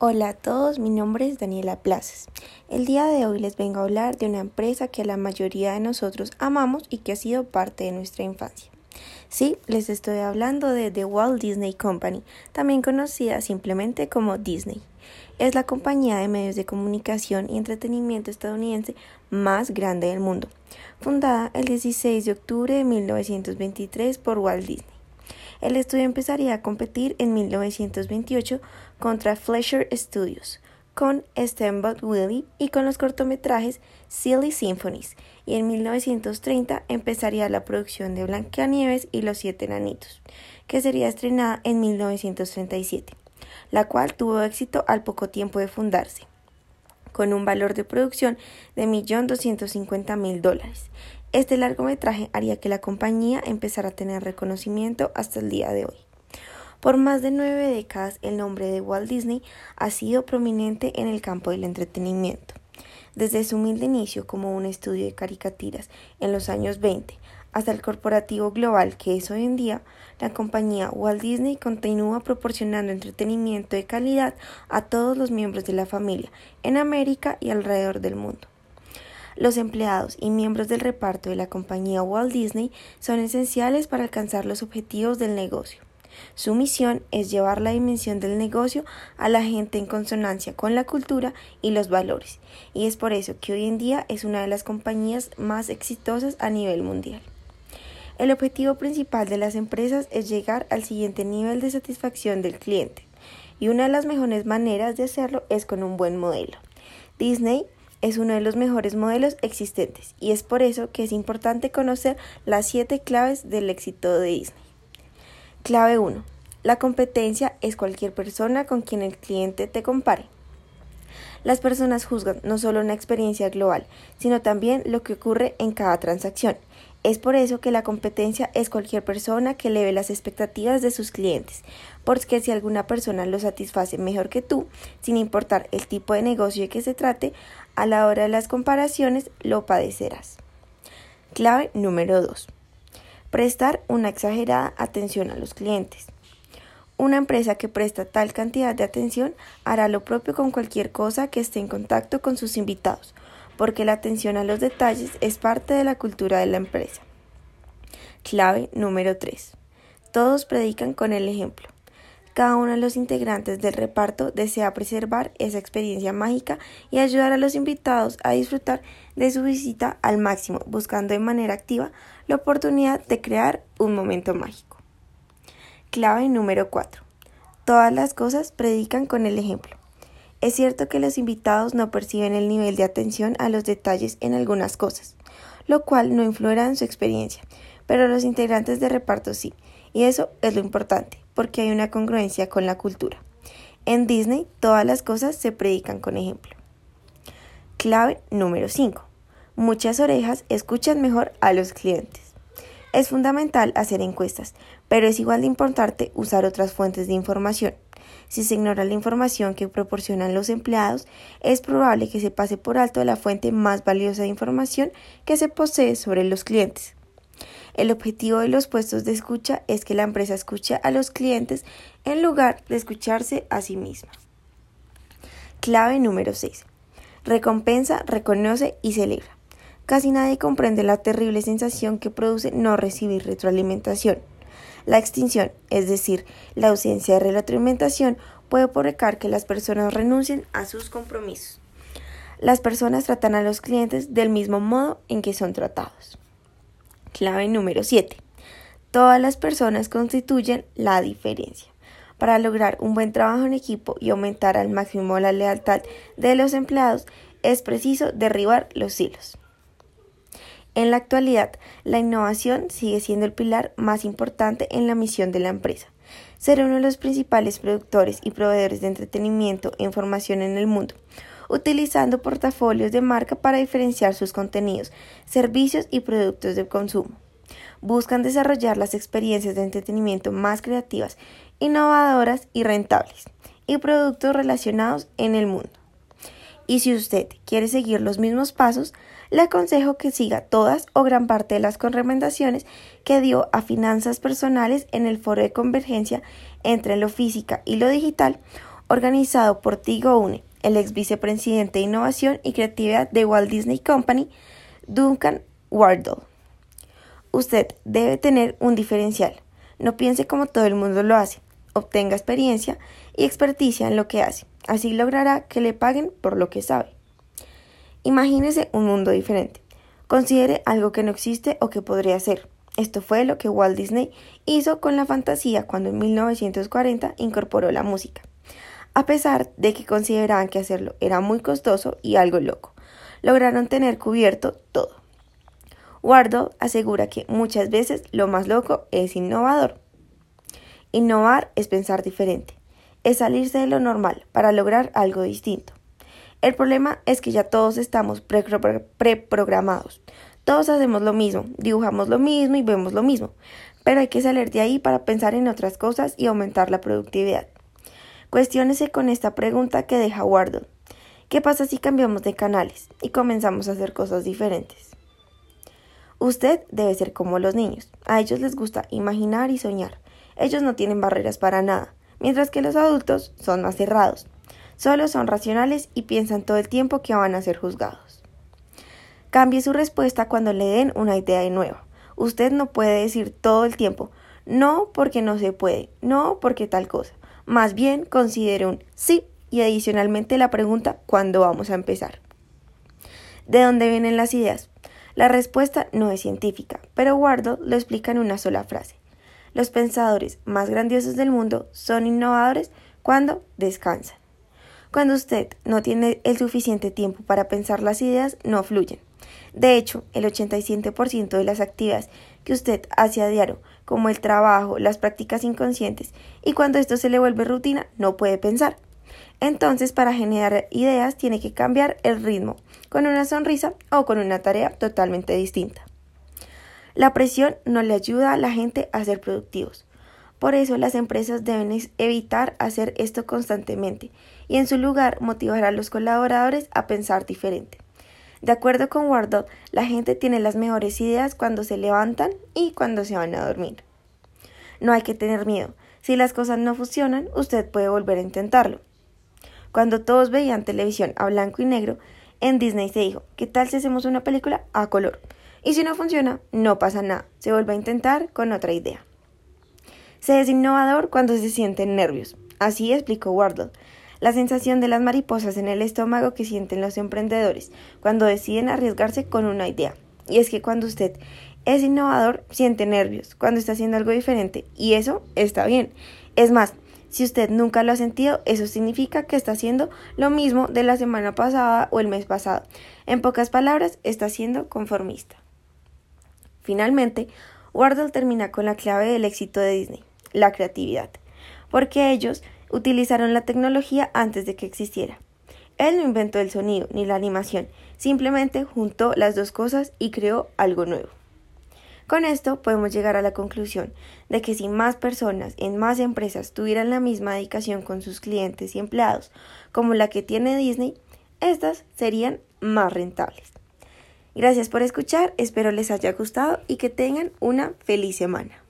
Hola a todos, mi nombre es Daniela Plazas. El día de hoy les vengo a hablar de una empresa que la mayoría de nosotros amamos y que ha sido parte de nuestra infancia. Sí, les estoy hablando de The Walt Disney Company, también conocida simplemente como Disney. Es la compañía de medios de comunicación y entretenimiento estadounidense más grande del mundo, fundada el 16 de octubre de 1923 por Walt Disney. El estudio empezaría a competir en 1928 contra Fleischer Studios, con Steamboat Willie y con los cortometrajes Silly Symphonies, y en 1930 empezaría la producción de Blancanieves y los Siete Enanitos, que sería estrenada en 1937, la cual tuvo éxito al poco tiempo de fundarse con un valor de producción de 1.250.000 dólares este largometraje haría que la compañía empezara a tener reconocimiento hasta el día de hoy. Por más de nueve décadas, el nombre de Walt Disney ha sido prominente en el campo del entretenimiento. Desde su humilde inicio como un estudio de caricaturas en los años 20 hasta el corporativo global que es hoy en día, la compañía Walt Disney continúa proporcionando entretenimiento de calidad a todos los miembros de la familia en América y alrededor del mundo. Los empleados y miembros del reparto de la compañía Walt Disney son esenciales para alcanzar los objetivos del negocio. Su misión es llevar la dimensión del negocio a la gente en consonancia con la cultura y los valores, y es por eso que hoy en día es una de las compañías más exitosas a nivel mundial. El objetivo principal de las empresas es llegar al siguiente nivel de satisfacción del cliente, y una de las mejores maneras de hacerlo es con un buen modelo. Disney es uno de los mejores modelos existentes y es por eso que es importante conocer las siete claves del éxito de Disney. Clave 1. La competencia es cualquier persona con quien el cliente te compare. Las personas juzgan no solo una experiencia global, sino también lo que ocurre en cada transacción. Es por eso que la competencia es cualquier persona que eleve las expectativas de sus clientes, porque si alguna persona lo satisface mejor que tú, sin importar el tipo de negocio de que se trate, a la hora de las comparaciones lo padecerás. Clave número 2. Prestar una exagerada atención a los clientes. Una empresa que presta tal cantidad de atención hará lo propio con cualquier cosa que esté en contacto con sus invitados, porque la atención a los detalles es parte de la cultura de la empresa. Clave número 3. Todos predican con el ejemplo. Cada uno de los integrantes del reparto desea preservar esa experiencia mágica y ayudar a los invitados a disfrutar de su visita al máximo, buscando de manera activa la oportunidad de crear un momento mágico. Clave número 4. Todas las cosas predican con el ejemplo. Es cierto que los invitados no perciben el nivel de atención a los detalles en algunas cosas, lo cual no influirá en su experiencia, pero los integrantes de reparto sí, y eso es lo importante, porque hay una congruencia con la cultura. En Disney todas las cosas se predican con ejemplo. Clave número 5. Muchas orejas escuchan mejor a los clientes. Es fundamental hacer encuestas, pero es igual de importante usar otras fuentes de información. Si se ignora la información que proporcionan los empleados, es probable que se pase por alto la fuente más valiosa de información que se posee sobre los clientes. El objetivo de los puestos de escucha es que la empresa escuche a los clientes en lugar de escucharse a sí misma. Clave número 6. Recompensa, reconoce y celebra. Casi nadie comprende la terrible sensación que produce no recibir retroalimentación. La extinción, es decir, la ausencia de retroalimentación, puede provocar que las personas renuncien a sus compromisos. Las personas tratan a los clientes del mismo modo en que son tratados. Clave número 7. Todas las personas constituyen la diferencia. Para lograr un buen trabajo en equipo y aumentar al máximo la lealtad de los empleados, es preciso derribar los hilos. En la actualidad, la innovación sigue siendo el pilar más importante en la misión de la empresa. Ser uno de los principales productores y proveedores de entretenimiento e información en el mundo, utilizando portafolios de marca para diferenciar sus contenidos, servicios y productos de consumo. Buscan desarrollar las experiencias de entretenimiento más creativas, innovadoras y rentables, y productos relacionados en el mundo. Y si usted quiere seguir los mismos pasos, le aconsejo que siga todas o gran parte de las recomendaciones que dio a finanzas personales en el foro de convergencia entre lo física y lo digital organizado por Tigo Une, el ex vicepresidente de Innovación y Creatividad de Walt Disney Company, Duncan Wardle. Usted debe tener un diferencial. No piense como todo el mundo lo hace. Obtenga experiencia y experticia en lo que hace. Así logrará que le paguen por lo que sabe. Imagínese un mundo diferente. Considere algo que no existe o que podría ser. Esto fue lo que Walt Disney hizo con la fantasía cuando en 1940 incorporó la música, a pesar de que consideraban que hacerlo era muy costoso y algo loco. Lograron tener cubierto todo. Wardle asegura que muchas veces lo más loco es innovador. Innovar es pensar diferente, es salirse de lo normal para lograr algo distinto. El problema es que ya todos estamos preprogramados. Todos hacemos lo mismo, dibujamos lo mismo y vemos lo mismo, pero hay que salir de ahí para pensar en otras cosas y aumentar la productividad. Cuestiónese con esta pregunta que deja Wardle. ¿Qué pasa si cambiamos de canales y comenzamos a hacer cosas diferentes? Usted debe ser como los niños. A ellos les gusta imaginar y soñar. Ellos no tienen barreras para nada, mientras que los adultos son más cerrados. Solo son racionales y piensan todo el tiempo que van a ser juzgados. Cambie su respuesta cuando le den una idea nueva. Usted no puede decir todo el tiempo no porque no se puede, no porque tal cosa. Más bien considere un sí y adicionalmente la pregunta ¿cuándo vamos a empezar? ¿De dónde vienen las ideas? La respuesta no es científica, pero Wardle lo explica en una sola frase. Los pensadores más grandiosos del mundo son innovadores cuando descansan. Cuando usted no tiene el suficiente tiempo para pensar las ideas, no fluyen. De hecho, el 87% de las actividades que usted hace a diario, como el trabajo, las prácticas inconscientes, y cuando esto se le vuelve rutina, no puede pensar. Entonces, para generar ideas, tiene que cambiar el ritmo, con una sonrisa o con una tarea totalmente distinta. La presión no le ayuda a la gente a ser productivos. Por eso las empresas deben evitar hacer esto constantemente y en su lugar motivar a los colaboradores a pensar diferente. De acuerdo con Wardle, la gente tiene las mejores ideas cuando se levantan y cuando se van a dormir. No hay que tener miedo. Si las cosas no funcionan, usted puede volver a intentarlo. Cuando todos veían televisión a blanco y negro, en Disney se dijo, ¿qué tal si hacemos una película a color? Y si no funciona, no pasa nada, se vuelve a intentar con otra idea. Se es innovador cuando se sienten nervios. Así explicó Wardle. La sensación de las mariposas en el estómago que sienten los emprendedores cuando deciden arriesgarse con una idea. Y es que cuando usted es innovador, siente nervios cuando está haciendo algo diferente. Y eso está bien. Es más, si usted nunca lo ha sentido, eso significa que está haciendo lo mismo de la semana pasada o el mes pasado. En pocas palabras, está siendo conformista. Finalmente, Wardle termina con la clave del éxito de Disney la creatividad, porque ellos utilizaron la tecnología antes de que existiera. Él no inventó el sonido ni la animación, simplemente juntó las dos cosas y creó algo nuevo. Con esto podemos llegar a la conclusión de que si más personas en más empresas tuvieran la misma dedicación con sus clientes y empleados como la que tiene Disney, estas serían más rentables. Gracias por escuchar, espero les haya gustado y que tengan una feliz semana.